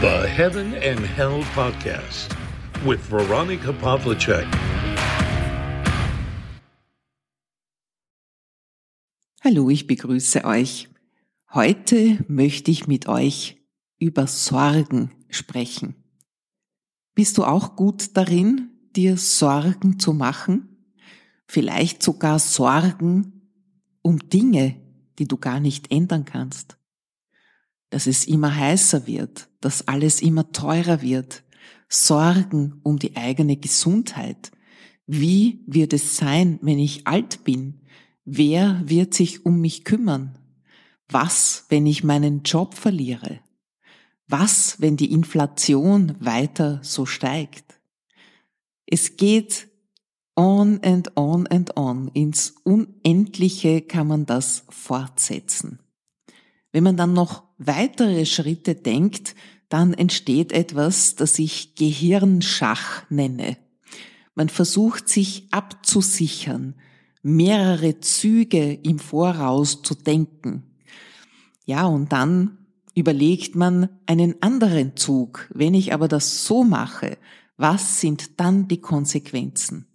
The Heaven and Hell Podcast with Veronica Pavlicek. Hallo, ich begrüße euch. Heute möchte ich mit euch über Sorgen sprechen. Bist du auch gut darin, dir Sorgen zu machen? Vielleicht sogar Sorgen um Dinge, die du gar nicht ändern kannst. Dass es immer heißer wird, dass alles immer teurer wird. Sorgen um die eigene Gesundheit. Wie wird es sein, wenn ich alt bin? Wer wird sich um mich kümmern? Was, wenn ich meinen Job verliere? Was, wenn die Inflation weiter so steigt? Es geht on and on and on. Ins Unendliche kann man das fortsetzen. Wenn man dann noch weitere Schritte denkt, dann entsteht etwas, das ich Gehirnschach nenne. Man versucht sich abzusichern, mehrere Züge im Voraus zu denken. Ja, und dann überlegt man einen anderen Zug. Wenn ich aber das so mache, was sind dann die Konsequenzen?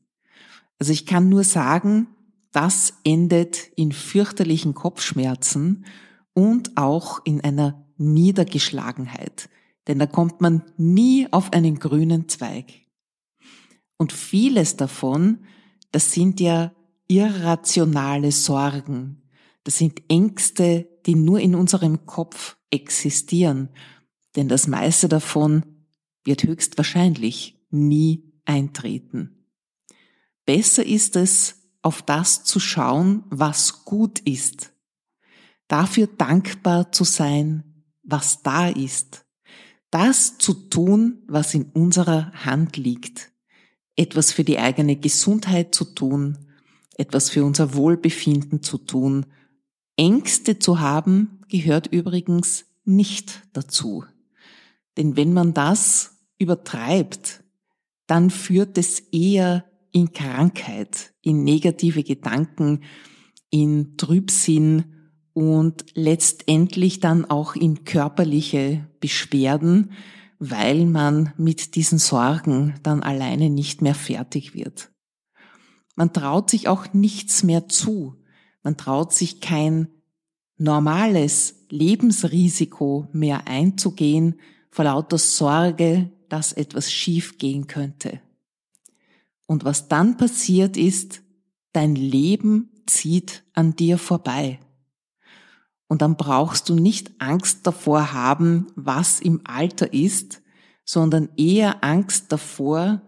Also ich kann nur sagen, das endet in fürchterlichen Kopfschmerzen und auch in einer Niedergeschlagenheit. Denn da kommt man nie auf einen grünen Zweig. Und vieles davon, das sind ja irrationale Sorgen. Das sind Ängste, die nur in unserem Kopf existieren. Denn das meiste davon wird höchstwahrscheinlich nie eintreten. Besser ist es, auf das zu schauen, was gut ist. Dafür dankbar zu sein, was da ist. Das zu tun, was in unserer Hand liegt. Etwas für die eigene Gesundheit zu tun, etwas für unser Wohlbefinden zu tun Ängste zu haben gehört übrigens nicht dazu. Denn wenn man das übertreibt, dann führt es eher in Krankheit, in negative Gedanken, in Trübsinn und letztendlich dann auch in körperliche Beschwerden, weil man mit diesen Sorgen dann alleine nicht mehr fertig wird. Man traut sich auch nichts mehr zu, man traut sich kein normales Lebensrisiko mehr einzugehen vor lauter Sorge, dass etwas schief gehen könnte. Und was dann passiert ist, dein Leben zieht an dir vorbei. Und dann brauchst du nicht Angst davor haben, was im Alter ist, sondern eher Angst davor,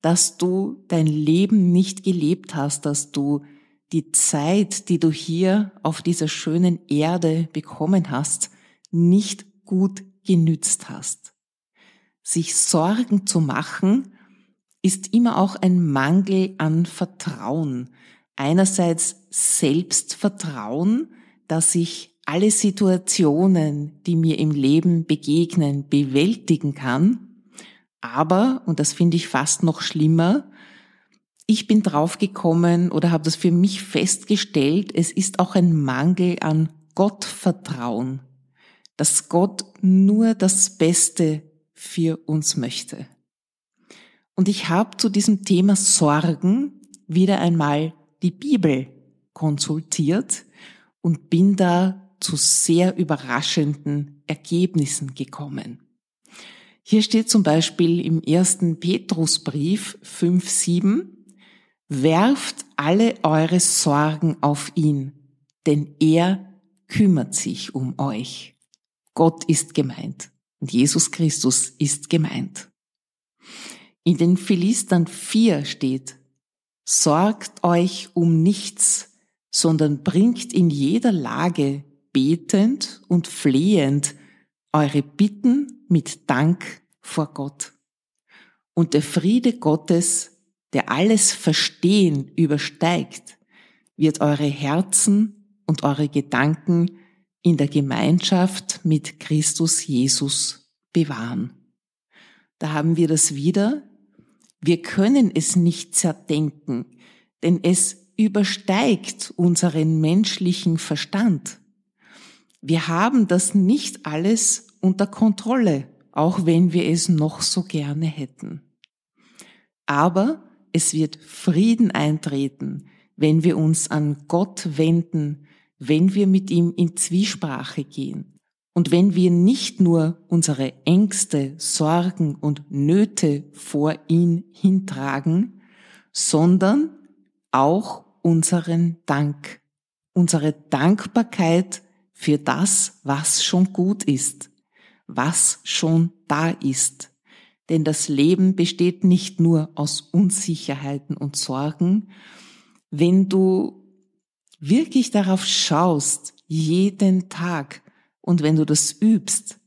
dass du dein Leben nicht gelebt hast, dass du die Zeit, die du hier auf dieser schönen Erde bekommen hast, nicht gut genützt hast. Sich Sorgen zu machen, ist immer auch ein Mangel an Vertrauen. Einerseits Selbstvertrauen, dass ich alle Situationen, die mir im Leben begegnen, bewältigen kann. Aber, und das finde ich fast noch schlimmer, ich bin draufgekommen oder habe das für mich festgestellt, es ist auch ein Mangel an Gottvertrauen, dass Gott nur das Beste für uns möchte. Und ich habe zu diesem Thema Sorgen wieder einmal die Bibel konsultiert und bin da zu sehr überraschenden Ergebnissen gekommen. Hier steht zum Beispiel im ersten Petrusbrief 5.7, Werft alle eure Sorgen auf ihn, denn er kümmert sich um euch. Gott ist gemeint und Jesus Christus ist gemeint. In den Philistern 4 steht, Sorgt euch um nichts, sondern bringt in jeder Lage betend und flehend eure Bitten mit Dank vor Gott. Und der Friede Gottes, der alles Verstehen übersteigt, wird eure Herzen und eure Gedanken in der Gemeinschaft mit Christus Jesus bewahren. Da haben wir das wieder. Wir können es nicht zerdenken, denn es übersteigt unseren menschlichen Verstand. Wir haben das nicht alles unter Kontrolle, auch wenn wir es noch so gerne hätten. Aber es wird Frieden eintreten, wenn wir uns an Gott wenden, wenn wir mit ihm in Zwiesprache gehen und wenn wir nicht nur unsere Ängste, Sorgen und Nöte vor ihn hintragen, sondern auch unseren Dank, unsere Dankbarkeit für das, was schon gut ist, was schon da ist. Denn das Leben besteht nicht nur aus Unsicherheiten und Sorgen. Wenn du wirklich darauf schaust, jeden Tag, und wenn du das übst,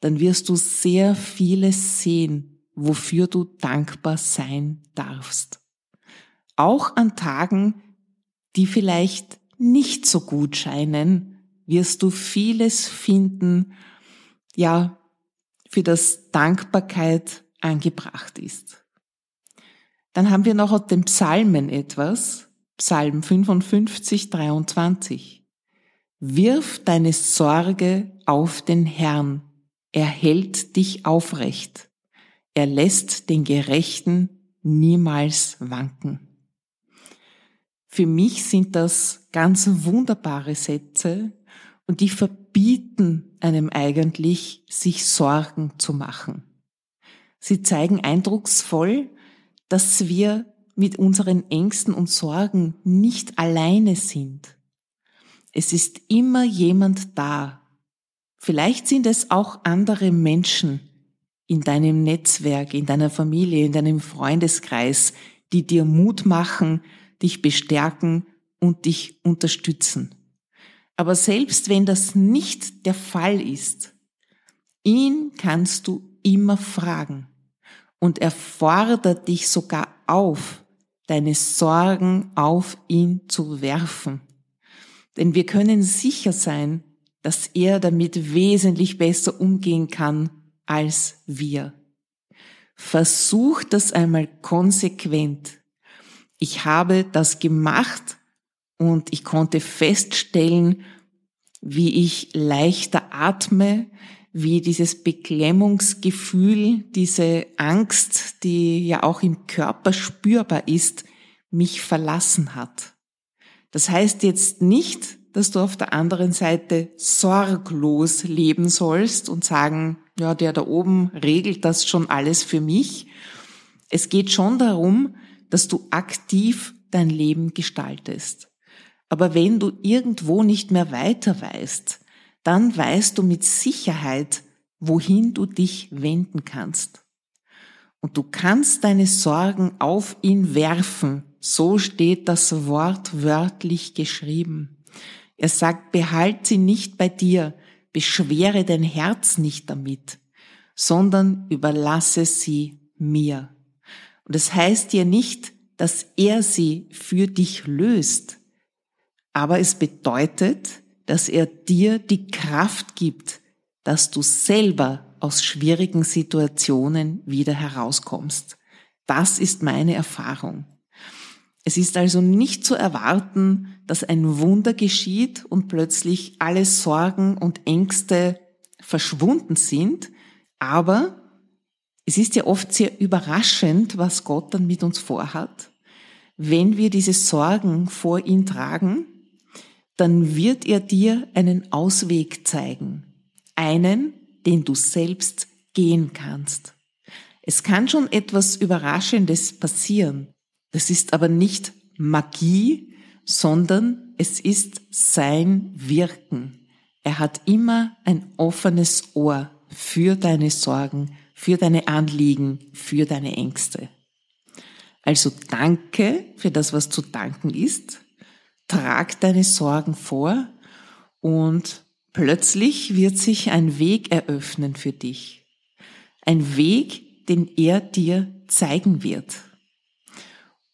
dann wirst du sehr vieles sehen, wofür du dankbar sein darfst. Auch an Tagen, die vielleicht nicht so gut scheinen, wirst du vieles finden, ja, für das Dankbarkeit angebracht ist. Dann haben wir noch aus den Psalmen etwas. Psalm 55, 23. Wirf deine Sorge auf den Herrn. Er hält dich aufrecht. Er lässt den Gerechten niemals wanken. Für mich sind das ganz wunderbare Sätze und die verbieten einem eigentlich, sich Sorgen zu machen. Sie zeigen eindrucksvoll, dass wir mit unseren Ängsten und Sorgen nicht alleine sind. Es ist immer jemand da. Vielleicht sind es auch andere Menschen in deinem Netzwerk, in deiner Familie, in deinem Freundeskreis, die dir Mut machen, dich bestärken und dich unterstützen. Aber selbst wenn das nicht der Fall ist, ihn kannst du immer fragen und er fordert dich sogar auf, deine Sorgen auf ihn zu werfen. Denn wir können sicher sein, dass er damit wesentlich besser umgehen kann als wir. Versuch das einmal konsequent ich habe das gemacht und ich konnte feststellen, wie ich leichter atme, wie dieses Beklemmungsgefühl, diese Angst, die ja auch im Körper spürbar ist, mich verlassen hat. Das heißt jetzt nicht, dass du auf der anderen Seite sorglos leben sollst und sagen, ja, der da oben regelt das schon alles für mich. Es geht schon darum, dass du aktiv dein Leben gestaltest. Aber wenn du irgendwo nicht mehr weiter weißt, dann weißt du mit Sicherheit, wohin du dich wenden kannst. Und du kannst deine Sorgen auf ihn werfen. So steht das Wort wörtlich geschrieben. Er sagt, behalt sie nicht bei dir, beschwere dein Herz nicht damit, sondern überlasse sie mir. Und das heißt ja nicht, dass er sie für dich löst, aber es bedeutet, dass er dir die Kraft gibt, dass du selber aus schwierigen Situationen wieder herauskommst. Das ist meine Erfahrung. Es ist also nicht zu erwarten, dass ein Wunder geschieht und plötzlich alle Sorgen und Ängste verschwunden sind, aber es ist ja oft sehr überraschend, was Gott dann mit uns vorhat. Wenn wir diese Sorgen vor ihn tragen, dann wird er dir einen Ausweg zeigen. Einen, den du selbst gehen kannst. Es kann schon etwas Überraschendes passieren. Das ist aber nicht Magie, sondern es ist sein Wirken. Er hat immer ein offenes Ohr für deine Sorgen, für deine Anliegen, für deine Ängste. Also danke für das, was zu danken ist. Trag deine Sorgen vor und plötzlich wird sich ein Weg eröffnen für dich. Ein Weg, den er dir zeigen wird.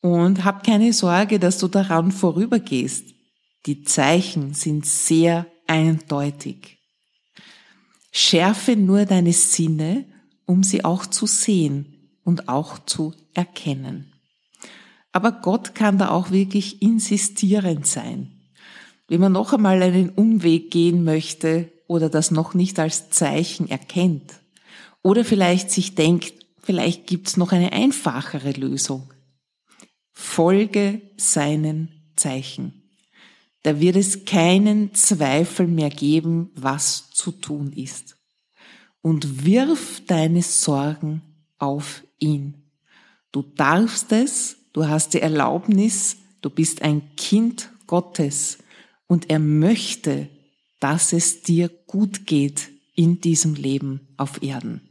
Und hab keine Sorge, dass du daran vorübergehst. Die Zeichen sind sehr eindeutig. Schärfe nur deine Sinne um sie auch zu sehen und auch zu erkennen. Aber Gott kann da auch wirklich insistierend sein. Wenn man noch einmal einen Umweg gehen möchte oder das noch nicht als Zeichen erkennt Oder vielleicht sich denkt, vielleicht gibt's noch eine einfachere Lösung. Folge seinen Zeichen. Da wird es keinen Zweifel mehr geben, was zu tun ist. Und wirf deine Sorgen auf ihn. Du darfst es, du hast die Erlaubnis, du bist ein Kind Gottes und er möchte, dass es dir gut geht in diesem Leben auf Erden.